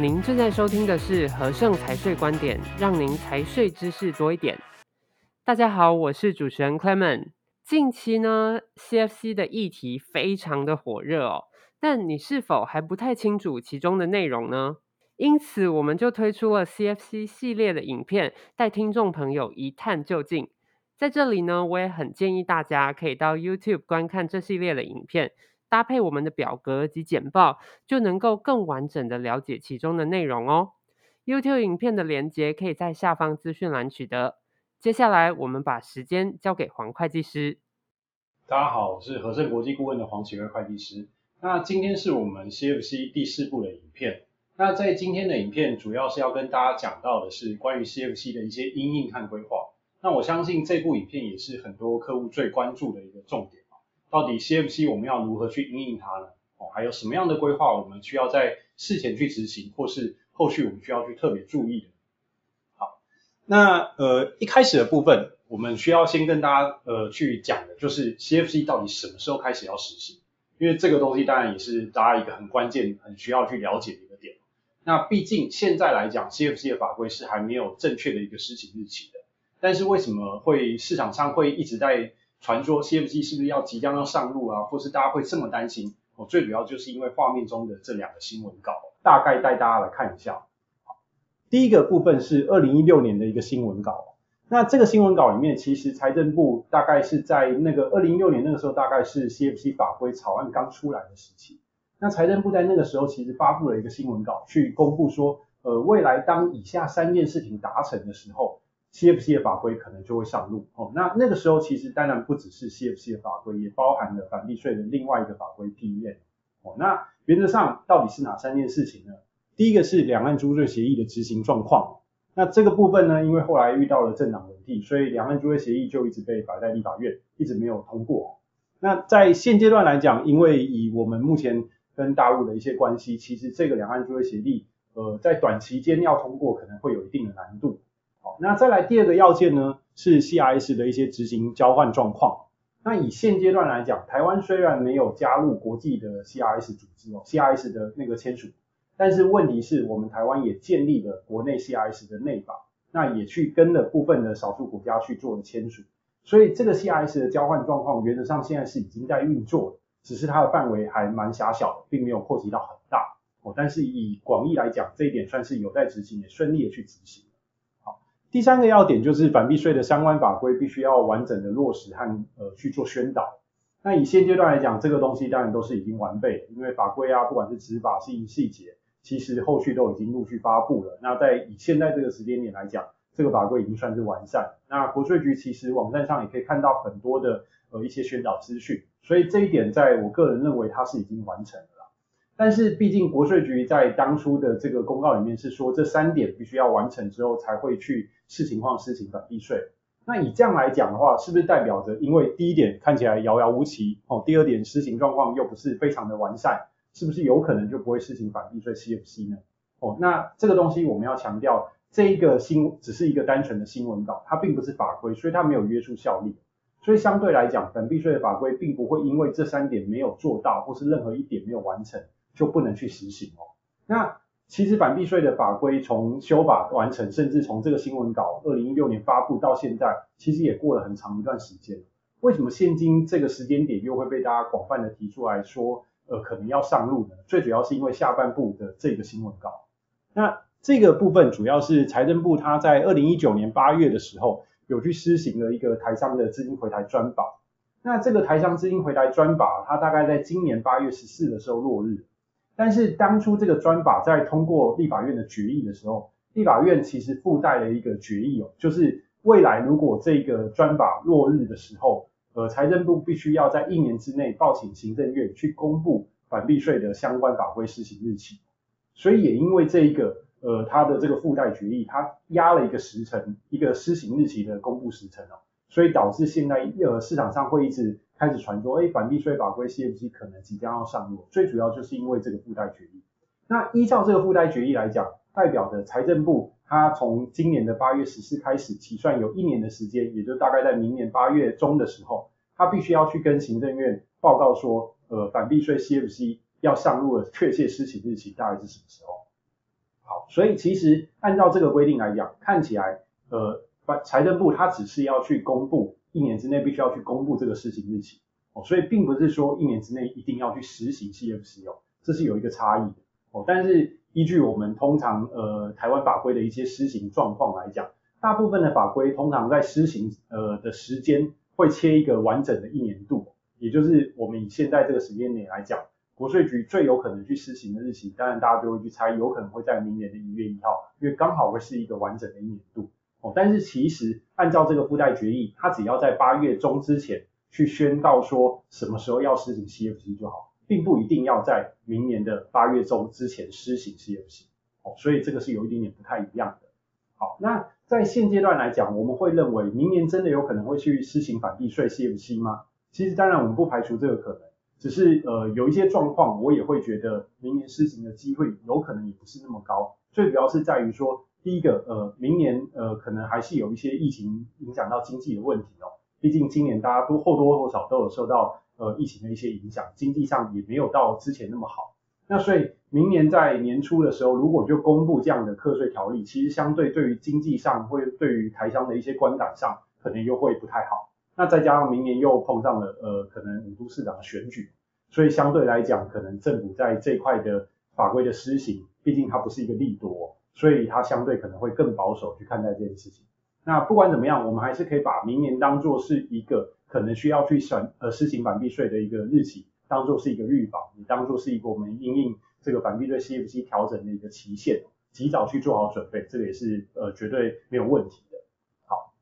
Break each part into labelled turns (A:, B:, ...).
A: 您正在收听的是和盛财税观点，让您财税知识多一点。大家好，我是主持人 Clement。近期呢，CFC 的议题非常的火热哦，但你是否还不太清楚其中的内容呢？因此，我们就推出了 CFC 系列的影片，带听众朋友一探究竟。在这里呢，我也很建议大家可以到 YouTube 观看这系列的影片。搭配我们的表格及简报，就能够更完整的了解其中的内容哦。YouTube 影片的连接可以在下方资讯栏取得。接下来，我们把时间交给黄会计师。
B: 大家好，我是和盛国际顾问的黄启瑞会计师。那今天是我们 CFC 第四部的影片。那在今天的影片，主要是要跟大家讲到的是关于 CFC 的一些因应和规划。那我相信这部影片也是很多客户最关注的一个重点。到底 CFC 我们要如何去应应它呢？哦，还有什么样的规划我们需要在事前去执行，或是后续我们需要去特别注意的？好，那呃一开始的部分，我们需要先跟大家呃去讲的就是 CFC 到底什么时候开始要实行？因为这个东西当然也是大家一个很关键、很需要去了解的一个点。那毕竟现在来讲，CFC 的法规是还没有正确的一个施行日期的。但是为什么会市场上会一直在传说 CFC 是不是要即将要上路啊，或是大家会这么担心？我，最主要就是因为画面中的这两个新闻稿，大概带大家来看一下。好，第一个部分是二零一六年的一个新闻稿，那这个新闻稿里面，其实财政部大概是在那个二零一六年那个时候，大概是 CFC 法规草案刚出来的时期。那财政部在那个时候其实发布了一个新闻稿，去公布说，呃，未来当以下三件事情达成的时候。CFC 的法规可能就会上路哦，那那个时候其实当然不只是 CFC 的法规，也包含了反避税的另外一个法规 PEN 哦。那原则上到底是哪三件事情呢？第一个是两岸租税协议的执行状况，那这个部分呢，因为后来遇到了政党轮替，所以两岸租税协议就一直被摆在立法院，一直没有通过。那在现阶段来讲，因为以我们目前跟大陆的一些关系，其实这个两岸租税协议，呃，在短期间要通过可能会有一定的难度。那再来第二个要件呢，是 CRS 的一些执行交换状况。那以现阶段来讲，台湾虽然没有加入国际的 CRS 组织哦，CRS 的那个签署，但是问题是我们台湾也建立了国内 CRS 的内法，那也去跟了部分的少数国家去做了签署，所以这个 CRS 的交换状况原则上现在是已经在运作了，只是它的范围还蛮狭小的，并没有扩及到很大哦。但是以广义来讲，这一点算是有待执行，也顺利的去执行。第三个要点就是反避税的相关法规必须要完整的落实和呃去做宣导。那以现阶段来讲，这个东西当然都是已经完备，因为法规啊，不管是执法性细节，其实后续都已经陆续发布了。那在以现在这个时间点来讲，这个法规已经算是完善。那国税局其实网站上也可以看到很多的呃一些宣导资讯，所以这一点在我个人认为它是已经完成了。但是毕竟国税局在当初的这个公告里面是说，这三点必须要完成之后才会去视情况施行反避税。那以这样来讲的话，是不是代表着因为第一点看起来遥遥无期哦，第二点施行状况又不是非常的完善，是不是有可能就不会施行反避税 CFC 呢？哦，那这个东西我们要强调，这一个新只是一个单纯的新闻稿，它并不是法规，所以它没有约束效力。所以相对来讲，反避税的法规并不会因为这三点没有做到，或是任何一点没有完成。就不能去实行哦。那其实反避税的法规从修法完成，甚至从这个新闻稿二零一六年发布到现在，其实也过了很长一段时间。为什么现今这个时间点又会被大家广泛的提出来说，呃，可能要上路呢？最主要是因为下半部的这个新闻稿。那这个部分主要是财政部他在二零一九年八月的时候有去施行了一个台商的资金回台专法。那这个台商资金回台专法，它大概在今年八月十四的时候落日。但是当初这个专法在通过立法院的决议的时候，立法院其实附带了一个决议哦，就是未来如果这个专法落日的时候，呃，财政部必须要在一年之内报请行政院去公布反避税的相关法规施行日期。所以也因为这一个，呃，它的这个附带决议，它压了一个时程，一个施行日期的公布时程哦，所以导致现在呃市场上会一直。开始传说，哎，反避税法规 CFC 可能即将要上路，最主要就是因为这个附带决议。那依照这个附带决议来讲，代表着财政部它从今年的八月十四开始起算有一年的时间，也就大概在明年八月中的时候，它必须要去跟行政院报告说，呃，反避税 CFC 要上路的确切施行日期大概是什么时候？好，所以其实按照这个规定来讲，看起来呃，财政部它只是要去公布一年之内必须要去公布这个施行日期哦，所以并不是说一年之内一定要去实行 CFC 哦，这是有一个差异的哦。但是依据我们通常呃台湾法规的一些施行状况来讲，大部分的法规通常在施行呃的时间会切一个完整的一年度，也就是我们以现在这个时间点来讲。国税局最有可能去施行的日期，当然大家就会去猜，有可能会在明年的一月一号，因为刚好会是一个完整的一年度哦。但是其实按照这个附带决议，它只要在八月中之前去宣告说什么时候要施行 CFC 就好，并不一定要在明年的八月中之前施行 CFC 哦。所以这个是有一点点不太一样的。好，那在现阶段来讲，我们会认为明年真的有可能会去施行反避税 CFC 吗？其实当然我们不排除这个可能。只是呃有一些状况，我也会觉得明年施行的机会有可能也不是那么高。最主要是在于说，第一个呃明年呃可能还是有一些疫情影响到经济的问题哦。毕竟今年大家都或多或少都有受到呃疫情的一些影响，经济上也没有到之前那么好。那所以明年在年初的时候，如果就公布这样的课税条例，其实相对对于经济上会对于台商的一些观感上，可能又会不太好。那再加上明年又碰上了呃可能五都市长的选举，所以相对来讲，可能政府在这块的法规的施行，毕竟它不是一个利多，所以它相对可能会更保守去看待这件事情。那不管怎么样，我们还是可以把明年当做是一个可能需要去审呃施行反避税的一个日期，当做是一个预防，也当做是一个我们因应这个反避税 CFC 调整的一个期限，及早去做好准备，这个也是呃绝对没有问题的。好。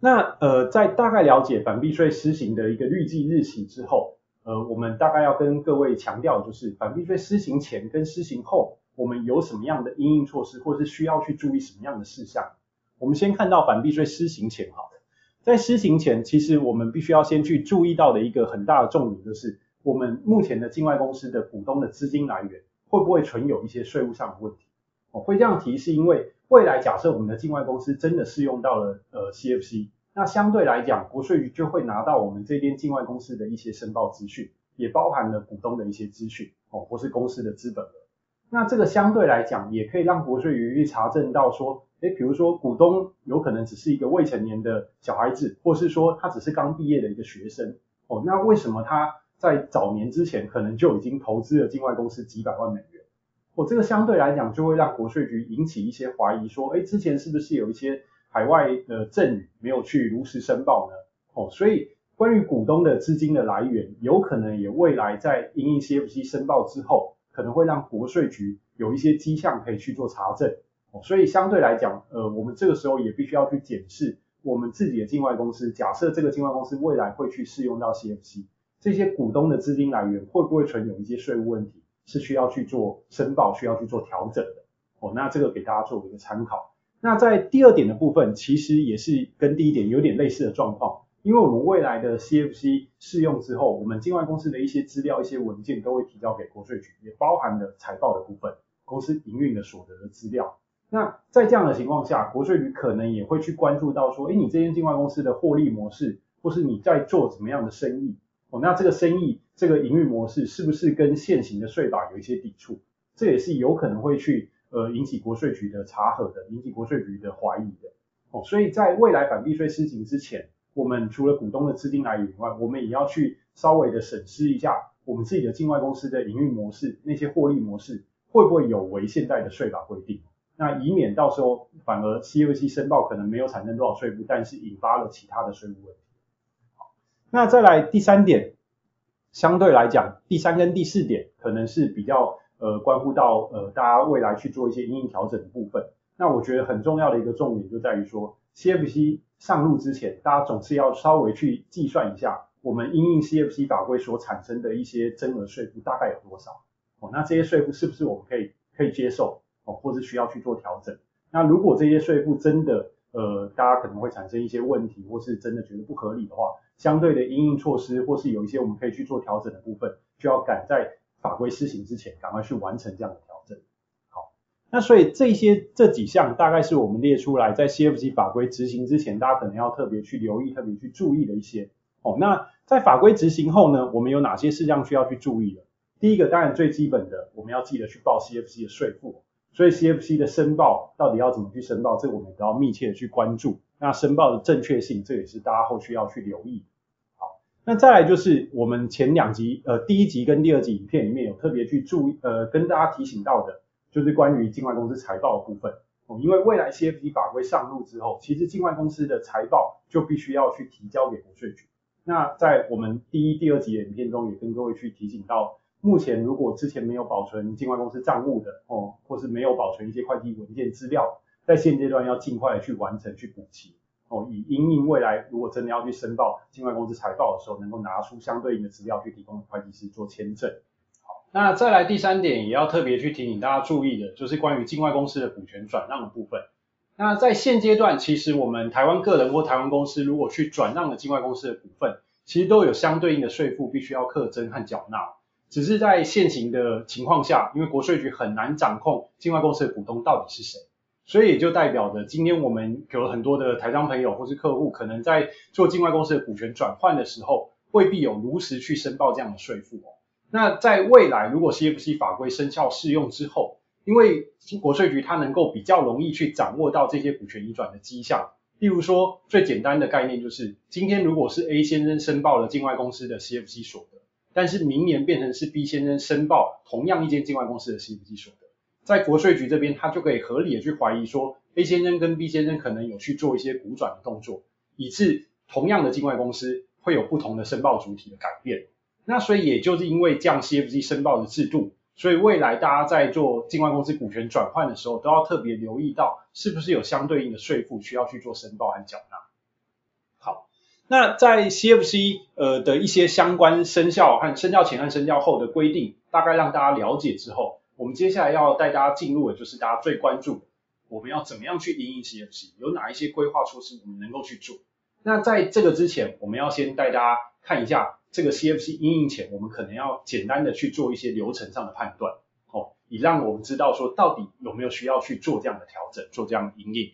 B: 那呃，在大概了解反避税施行的一个预计日期之后，呃，我们大概要跟各位强调，就是反避税施行前跟施行后，我们有什么样的因应措施，或是需要去注意什么样的事项。我们先看到反避税施行前，好了，在施行前，其实我们必须要先去注意到的一个很大的重点，就是我们目前的境外公司的股东的资金来源会不会存有一些税务上的问题。我会这样提，是因为未来假设我们的境外公司真的适用到了呃 CFC。那相对来讲，国税局就会拿到我们这边境外公司的一些申报资讯，也包含了股东的一些资讯，哦，或是公司的资本额。那这个相对来讲，也可以让国税局查证到说，诶，比如说股东有可能只是一个未成年的小孩子，或是说他只是刚毕业的一个学生，哦，那为什么他在早年之前可能就已经投资了境外公司几百万美元？哦，这个相对来讲就会让国税局引起一些怀疑，说，诶，之前是不是有一些海外的赠与没有去如实申报呢？哦，所以关于股东的资金的来源，有可能也未来在因应 CFC 申报之后，可能会让国税局有一些迹象可以去做查证。哦，所以相对来讲，呃，我们这个时候也必须要去检视我们自己的境外公司，假设这个境外公司未来会去适用到 CFC，这些股东的资金来源会不会存有一些税务问题，是需要去做申报、需要去做调整的。哦，那这个给大家做一个参考。那在第二点的部分，其实也是跟第一点有点类似的状况，因为我们未来的 CFC 适用之后，我们境外公司的一些资料、一些文件都会提交给国税局，也包含了财报的部分、公司营运的所得的资料。那在这样的情况下，国税局可能也会去关注到说，诶，你这间境外公司的获利模式，或是你在做怎么样的生意，哦，那这个生意这个营运模式是不是跟现行的税法有一些抵触？这也是有可能会去。呃，引起国税局的查核的，引起国税局的怀疑的，哦，所以在未来反避税施行之前，我们除了股东的资金来源以外，我们也要去稍微的审视一下我们自己的境外公司的营运模式，那些获利模式会不会有违现在的税法规定，那以免到时候反而 CFC 申报可能没有产生多少税负，但是引发了其他的税务问题。好，那再来第三点，相对来讲，第三跟第四点可能是比较。呃，关乎到呃，大家未来去做一些营运调整的部分，那我觉得很重要的一个重点就在于说，CFC 上路之前，大家总是要稍微去计算一下，我们因应 CFC 法规所产生的一些增额税负大概有多少，哦，那这些税负是不是我们可以可以接受，哦，或是需要去做调整？那如果这些税负真的呃，大家可能会产生一些问题，或是真的觉得不合理的话，相对的因应措施或是有一些我们可以去做调整的部分，就要赶在。法规施行之前，赶快去完成这样的调。那所以这些这几项大概是我们列出来在 CFC 法规执行之前，大家可能要特别去留意、特别去注意的一些。哦，那在法规执行后呢，我们有哪些事项需要去注意的？第一个，当然最基本的，我们要记得去报 CFC 的税负。所以 CFC 的申报到底要怎么去申报，这个我们都要密切的去关注。那申报的正确性，这也是大家后续要去留意。好，那再来就是我们前两集，呃，第一集跟第二集影片里面有特别去注意，呃，跟大家提醒到的，就是关于境外公司财报的部分。哦，因为未来 CFC 法规上路之后，其实境外公司的财报就必须要去提交给国税局。那在我们第一、第二集的影片中，也跟各位去提醒到。目前如果之前没有保存境外公司账务的哦，或是没有保存一些会计文件资料，在现阶段要尽快的去完成去补齐哦，以因应未来如果真的要去申报境外公司财报的时候，能够拿出相对应的资料去提供会计师做签证。那再来第三点也要特别去提醒大家注意的，就是关于境外公司的股权转让的部分。那在现阶段，其实我们台湾个人或台湾公司如果去转让了境外公司的股份，其实都有相对应的税负必须要课征和缴纳。只是在现行的情况下，因为国税局很难掌控境外公司的股东到底是谁，所以也就代表着今天我们有很多的台商朋友或是客户，可能在做境外公司的股权转换的时候，未必有如实去申报这样的税负哦。那在未来，如果 CFC 法规生效适用之后，因为国税局它能够比较容易去掌握到这些股权移转的迹象，例如说最简单的概念就是，今天如果是 A 先生申报了境外公司的 CFC 所得。但是明年变成是 B 先生申报同样一间境外公司的 CFC 所得，在国税局这边，他就可以合理的去怀疑说，A 先生跟 B 先生可能有去做一些股转的动作，以致同样的境外公司会有不同的申报主体的改变。那所以也就是因为这样 CFC 申报的制度，所以未来大家在做境外公司股权转换的时候，都要特别留意到是不是有相对应的税负需要去做申报和缴纳。好那在 CFC 呃的一些相关生效和生效前和生效后的规定，大概让大家了解之后，我们接下来要带大家进入的就是大家最关注，我们要怎么样去因应 CFC，有哪一些规划措施我们能够去做。那在这个之前，我们要先带大家看一下这个 CFC 阴影前，我们可能要简单的去做一些流程上的判断，哦，以让我们知道说到底有没有需要去做这样的调整，做这样的因应。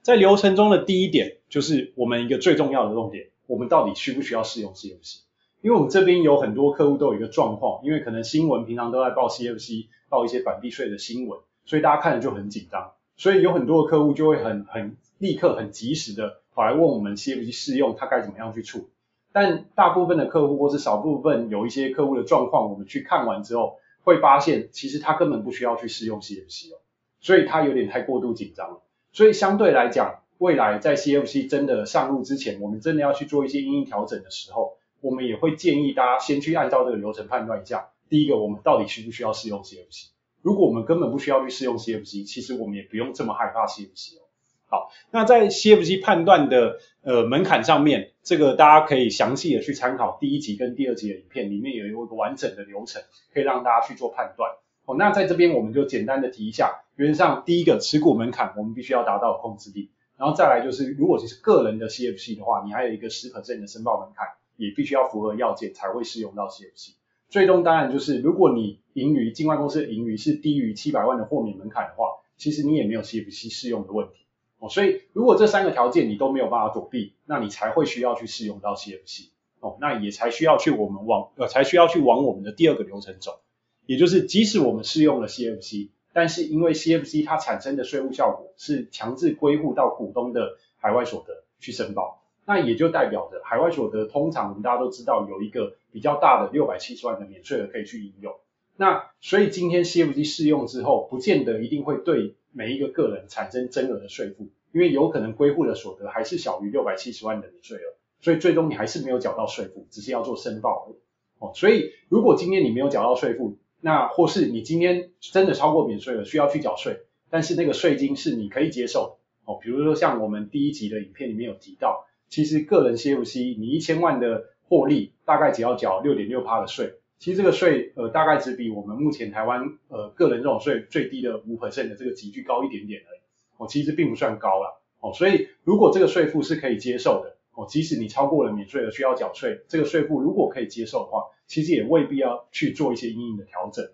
B: 在流程中的第一点，就是我们一个最重要的重点，我们到底需不需要适用 CFC？因为我们这边有很多客户都有一个状况，因为可能新闻平常都在报 CFC，报一些反避税的新闻，所以大家看着就很紧张，所以有很多的客户就会很很立刻很及时的跑来问我们 CFC 适用，他该怎么样去处理？但大部分的客户或是少部分有一些客户的状况，我们去看完之后，会发现其实他根本不需要去试用 CFC 哦，所以他有点太过度紧张了。所以相对来讲，未来在 CFC 真的上路之前，我们真的要去做一些因应调整的时候，我们也会建议大家先去按照这个流程判断一下。第一个，我们到底需不需要试用 CFC？如果我们根本不需要去试用 CFC，其实我们也不用这么害怕 CFC 哦。好，那在 CFC 判断的呃门槛上面，这个大家可以详细的去参考第一集跟第二集的影片，里面有一个完整的流程，可以让大家去做判断。哦，那在这边我们就简单的提一下，原则上第一个持股门槛我们必须要达到控制力，然后再来就是如果你是个人的 CFC 的话，你还有一个10%的申报门槛，也必须要符合要件才会适用到 CFC。最终当然就是如果你盈余境外公司的盈余是低于七百万的豁免门槛的话，其实你也没有 CFC 适用的问题。哦，所以如果这三个条件你都没有办法躲避，那你才会需要去适用到 CFC。哦，那也才需要去我们往呃才需要去往我们的第二个流程走。也就是，即使我们适用了 CFC，但是因为 CFC 它产生的税务效果是强制归户到股东的海外所得去申报，那也就代表着海外所得通常我们大家都知道有一个比较大的六百七十万的免税额可以去应用。那所以今天 CFC 适用之后，不见得一定会对每一个个人产生增额的税负，因为有可能归户的所得还是小于六百七十万的免税额，所以最终你还是没有缴到税负，只是要做申报而已。哦，所以如果今天你没有缴到税负，那或是你今天真的超过免税了，需要去缴税，但是那个税金是你可以接受哦。比如说像我们第一集的影片里面有提到，其实个人 CFC 你一千万的获利，大概只要缴六点六趴的税，其实这个税呃大概只比我们目前台湾呃个人这种税最低的五百分的这个级距高一点点而已哦，其实并不算高啦哦。所以如果这个税负是可以接受的哦，即使你超过了免税额需要缴税，这个税负如果可以接受的话。其实也未必要去做一些因应的调整。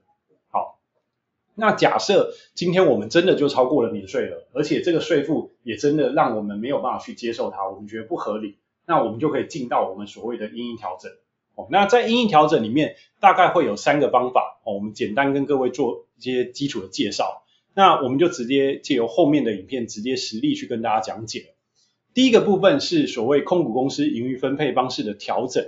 B: 好，那假设今天我们真的就超过了免税了，而且这个税负也真的让我们没有办法去接受它，我们觉得不合理，那我们就可以进到我们所谓的因应调整。哦，那在阴影调整里面，大概会有三个方法。哦，我们简单跟各位做一些基础的介绍。那我们就直接借由后面的影片直接实例去跟大家讲解。第一个部分是所谓控股公司盈余分配方式的调整。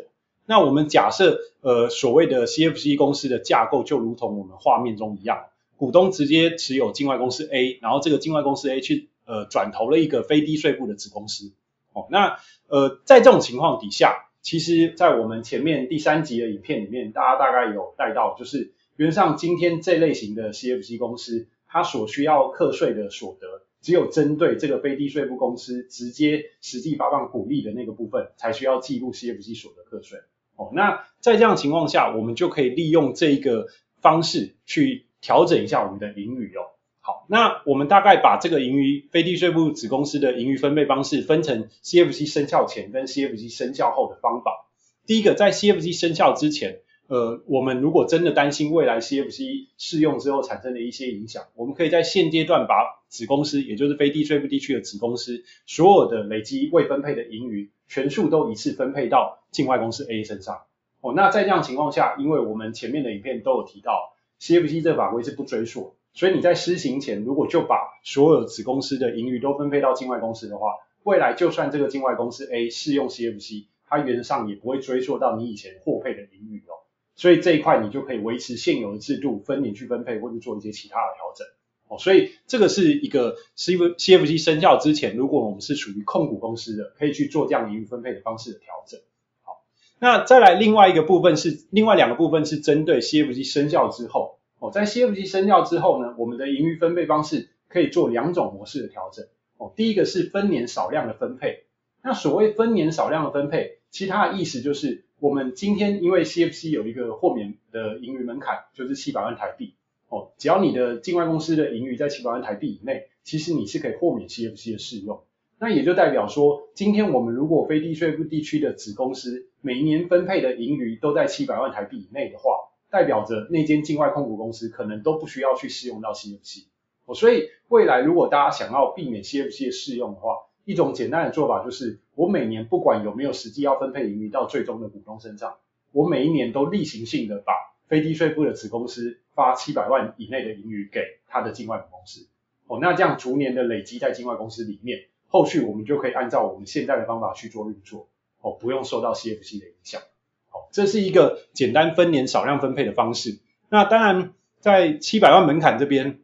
B: 那我们假设呃所谓的 CFC 公司的架构就如同我们画面中一样，股东直接持有境外公司 A，然后这个境外公司 A 去呃转投了一个非低税负的子公司。哦，那呃在这种情况底下，其实在我们前面第三集的影片里面，大家大概有带到，就是原则上今天这类型的 CFC 公司，它所需要课税的所得，只有针对这个非低税负公司直接实际发放股利的那个部分，才需要记录 CFC 所得课税。哦，那在这样情况下，我们就可以利用这一个方式去调整一下我们的盈余哦。好，那我们大概把这个盈余非地税部子公司的盈余分配方式分成 CFC 生效前跟 CFC 生效后的方法。第一个，在 CFC 生效之前。呃，我们如果真的担心未来 CFC 适用之后产生的一些影响，我们可以在现阶段把子公司，也就是非地税部地区的子公司，所有的累积未分配的盈余，全数都一次分配到境外公司 A 身上。哦，那在这样情况下，因为我们前面的影片都有提到，CFC 这法规是不追溯，所以你在施行前，如果就把所有子公司的盈余都分配到境外公司的话，未来就算这个境外公司 A 适用 CFC，它原则上也不会追溯到你以前获配的盈余哦。所以这一块你就可以维持现有的制度，分年去分配，或者做一些其他的调整。哦，所以这个是一个 CFC 生效之前，如果我们是属于控股公司的，可以去做这样盈余分配的方式的调整。好，那再来另外一个部分是，另外两个部分是针对 CFC 生效之后。哦，在 CFC 生效之后呢，我们的盈余分配方式可以做两种模式的调整。哦，第一个是分年少量的分配。那所谓分年少量的分配，其他的意思就是。我们今天因为 CFC 有一个豁免的盈余门槛，就是七百万台币哦，只要你的境外公司的盈余在七百万台币以内，其实你是可以豁免 CFC 的适用。那也就代表说，今天我们如果非低税负地区的子公司每年分配的盈余都在七百万台币以内的话，代表着那间境外控股公司可能都不需要去适用到 CFC 哦。所以未来如果大家想要避免 CFC 的适用的话，一种简单的做法就是，我每年不管有没有实际要分配盈余到最终的股东身上，我每一年都例行性的把非低税负的子公司发七百万以内的盈余给他的境外母公司。哦，那这样逐年的累积在境外公司里面，后续我们就可以按照我们现在的方法去做运作，哦，不用受到 CFC 的影响。好，这是一个简单分年少量分配的方式。那当然，在七百万门槛这边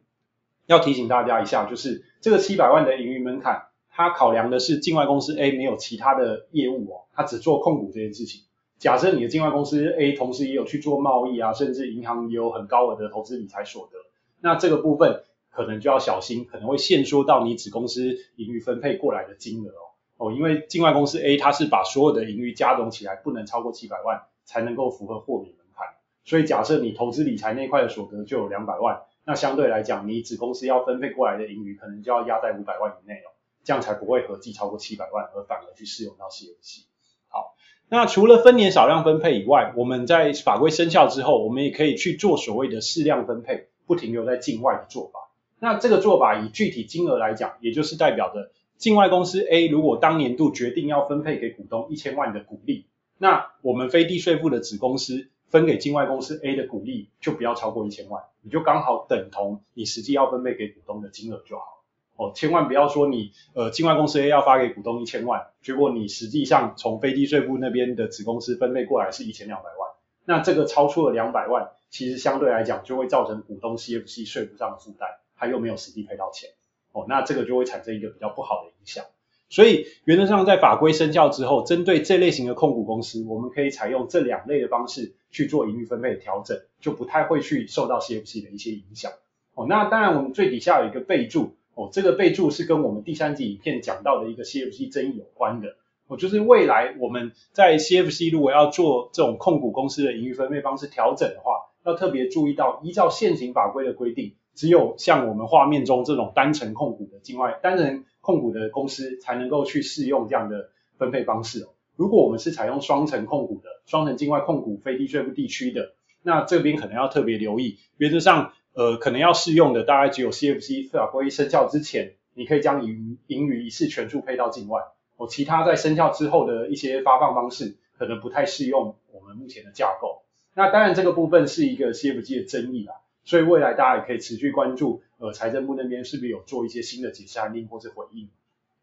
B: 要提醒大家一下，就是这个七百万的盈余门槛。它考量的是境外公司 A 没有其他的业务哦，它只做控股这件事情。假设你的境外公司 A 同时也有去做贸易啊，甚至银行也有很高额的投资理财所得，那这个部分可能就要小心，可能会限缩到你子公司盈余分配过来的金额哦。哦，因为境外公司 A 它是把所有的盈余加总起来不能超过七百万才能够符合豁免门槛，所以假设你投资理财那块的所得就有两百万，那相对来讲你子公司要分配过来的盈余可能就要压在五百万以内哦。这样才不会合计超过七百万，而反而去适用到 CFC。好，那除了分年少量分配以外，我们在法规生效之后，我们也可以去做所谓的适量分配，不停留在境外的做法。那这个做法以具体金额来讲，也就是代表着境外公司 A 如果当年度决定要分配给股东一千万的股利，那我们非低税负的子公司分给境外公司 A 的股利就不要超过一千万，你就刚好等同你实际要分配给股东的金额就好。哦，千万不要说你呃境外公司 A 要发给股东一千万，结果你实际上从非低税负那边的子公司分配过来是一千两百万，那这个超出了两百万，其实相对来讲就会造成股东 CFC 税负上的负担，他又没有实际赔到钱，哦，那这个就会产生一个比较不好的影响。所以原则上在法规生效之后，针对这类型的控股公司，我们可以采用这两类的方式去做盈余分配的调整，就不太会去受到 CFC 的一些影响。哦，那当然我们最底下有一个备注。哦，这个备注是跟我们第三集影片讲到的一个 CFC 争议有关的。哦，就是未来我们在 CFC 如果要做这种控股公司的盈余分配方式调整的话，要特别注意到，依照现行法规的规定，只有像我们画面中这种单成控股的境外单人控股的公司才能够去适用这样的分配方式哦。如果我们是采用双层控股的、双层境外控股非低税负地区的，那这边可能要特别留意，原则上。呃，可能要适用的大概只有 CFC 法规生效之前，你可以将盈盈余一次全数配到境外。哦，其他在生效之后的一些发放方式，可能不太适用我们目前的架构。那当然这个部分是一个 CFC 的争议啦，所以未来大家也可以持续关注，呃，财政部那边是不是有做一些新的解释函令或者回应。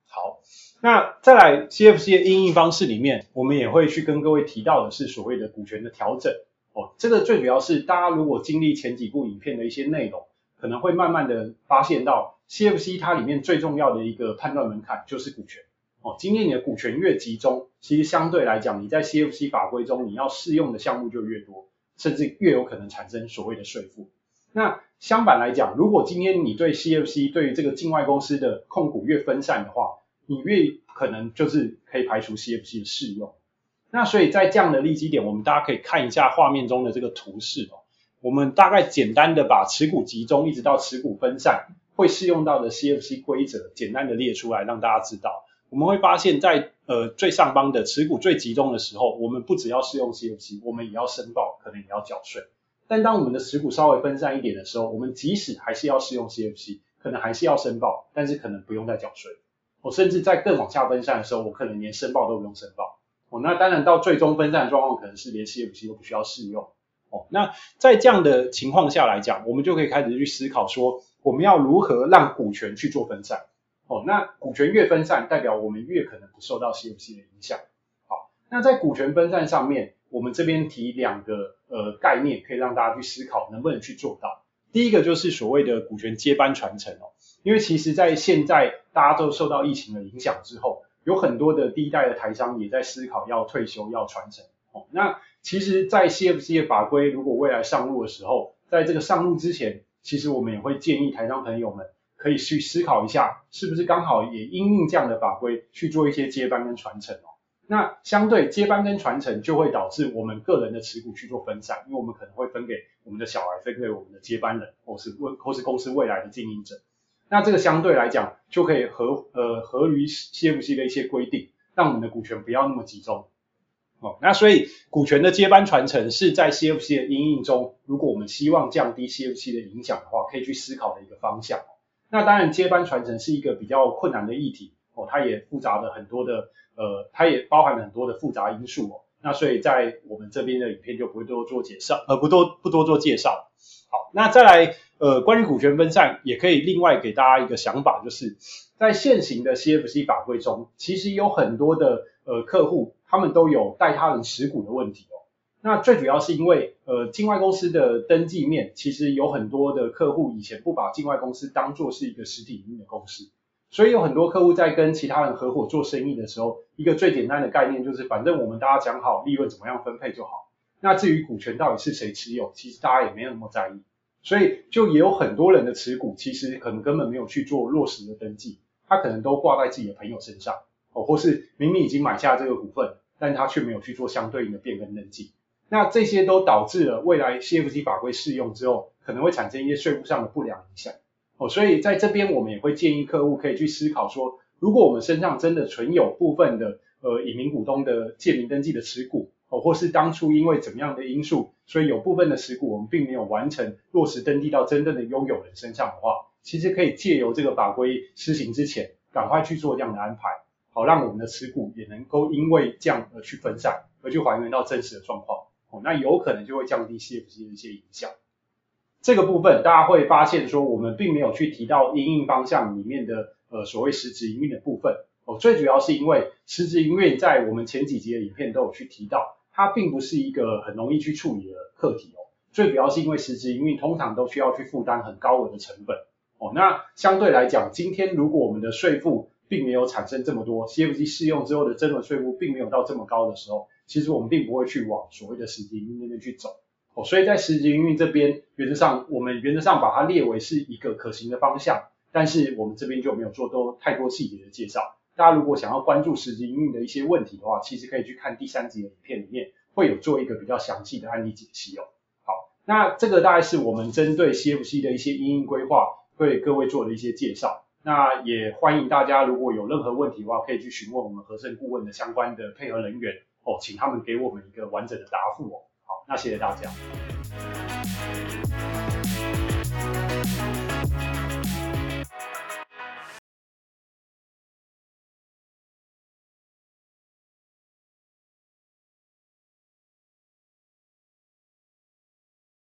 B: 好，那再来 CFC 的应用方式里面，我们也会去跟各位提到的是所谓的股权的调整。哦，这个最主要是大家如果经历前几部影片的一些内容，可能会慢慢的发现到 CFC 它里面最重要的一个判断门槛就是股权。哦，今天你的股权越集中，其实相对来讲，你在 CFC 法规中你要适用的项目就越多，甚至越有可能产生所谓的税负。那相反来讲，如果今天你对 CFC 对于这个境外公司的控股越分散的话，你越可能就是可以排除 CFC 的适用。那所以在这样的利基点，我们大家可以看一下画面中的这个图示哦。我们大概简单的把持股集中一直到持股分散会适用到的 CFC 规则简单的列出来，让大家知道。我们会发现在，呃最上方的持股最集中的时候，我们不只要适用 CFC，我们也要申报，可能也要缴税。但当我们的持股稍微分散一点的时候，我们即使还是要适用 CFC，可能还是要申报，但是可能不用再缴税。我甚至在更往下分散的时候，我可能连申报都不用申报。哦，那当然到最终分散的状况，可能是连 CFC 都不需要适用。哦，那在这样的情况下来讲，我们就可以开始去思考说，我们要如何让股权去做分散。哦，那股权越分散，代表我们越可能不受到 CFC 的影响。好，那在股权分散上面，我们这边提两个呃概念，可以让大家去思考能不能去做到。第一个就是所谓的股权接班传承哦。因为其实，在现在大家都受到疫情的影响之后，有很多的第一代的台商也在思考要退休、要传承。哦，那其实，在 CFC 的法规如果未来上路的时候，在这个上路之前，其实我们也会建议台商朋友们可以去思考一下，是不是刚好也因应这样的法规去做一些接班跟传承哦。那相对接班跟传承就会导致我们个人的持股去做分散，因为我们可能会分给我们的小孩，分给我们的接班人，或是未或是公司未来的经营者。那这个相对来讲就可以合呃合于 CFC 的一些规定，让我们的股权不要那么集中。哦，那所以股权的接班传承是在 CFC 的因应中，如果我们希望降低 CFC 的影响的话，可以去思考的一个方向。那当然接班传承是一个比较困难的议题哦，它也复杂的很多的呃，它也包含了很多的复杂因素哦。那所以在我们这边的影片就不会多做介绍，呃，不多不多做介绍。好，那再来。呃，关于股权分散，也可以另外给大家一个想法，就是在现行的 CFC 法规中，其实有很多的呃客户，他们都有代他人持股的问题哦。那最主要是因为呃境外公司的登记面，其实有很多的客户以前不把境外公司当作是一个实体营运的公司，所以有很多客户在跟其他人合伙做生意的时候，一个最简单的概念就是，反正我们大家讲好利润怎么样分配就好。那至于股权到底是谁持有，其实大家也没有那么在意。所以就也有很多人的持股，其实可能根本没有去做落实的登记，他可能都挂在自己的朋友身上，哦，或是明明已经买下这个股份，但他却没有去做相对应的变更登记。那这些都导致了未来 CFC 法规适用之后，可能会产生一些税务上的不良影响。哦，所以在这边我们也会建议客户可以去思考说，如果我们身上真的存有部分的呃隐名股东的借名登记的持股哦。或是当初因为怎么样的因素，所以有部分的持股我们并没有完成落实登记到真正的拥有人身上的话，其实可以借由这个法规施行之前，赶快去做这样的安排，好让我们的持股也能够因为这样而去分散，而去还原到真实的状况，哦，那有可能就会降低 CFC 的一些影响。这个部分大家会发现说，我们并没有去提到营运方向里面的呃所谓实质营运的部分，哦，最主要是因为实质营运在我们前几集的影片都有去提到。它并不是一个很容易去处理的课题哦，最主要是因为实质营运通常都需要去负担很高额的成本哦。那相对来讲，今天如果我们的税负并没有产生这么多，CFC 适用之后的增额税负并没有到这么高的时候，其实我们并不会去往所谓的实质营运那边去走哦。所以在实质营运这边，原则上我们原则上把它列为是一个可行的方向，但是我们这边就没有做多太多细节的介绍。大家如果想要关注实质营运的一些问题的话，其实可以去看第三集的影片里面，会有做一个比较详细的案例解析哦。好，那这个大概是我们针对 CFC 的一些营运规划，对各位做的一些介绍。那也欢迎大家如果有任何问题的话，可以去询问我们和盛顾问的相关的配合人员哦，请他们给我们一个完整的答复哦。好，那谢谢大家。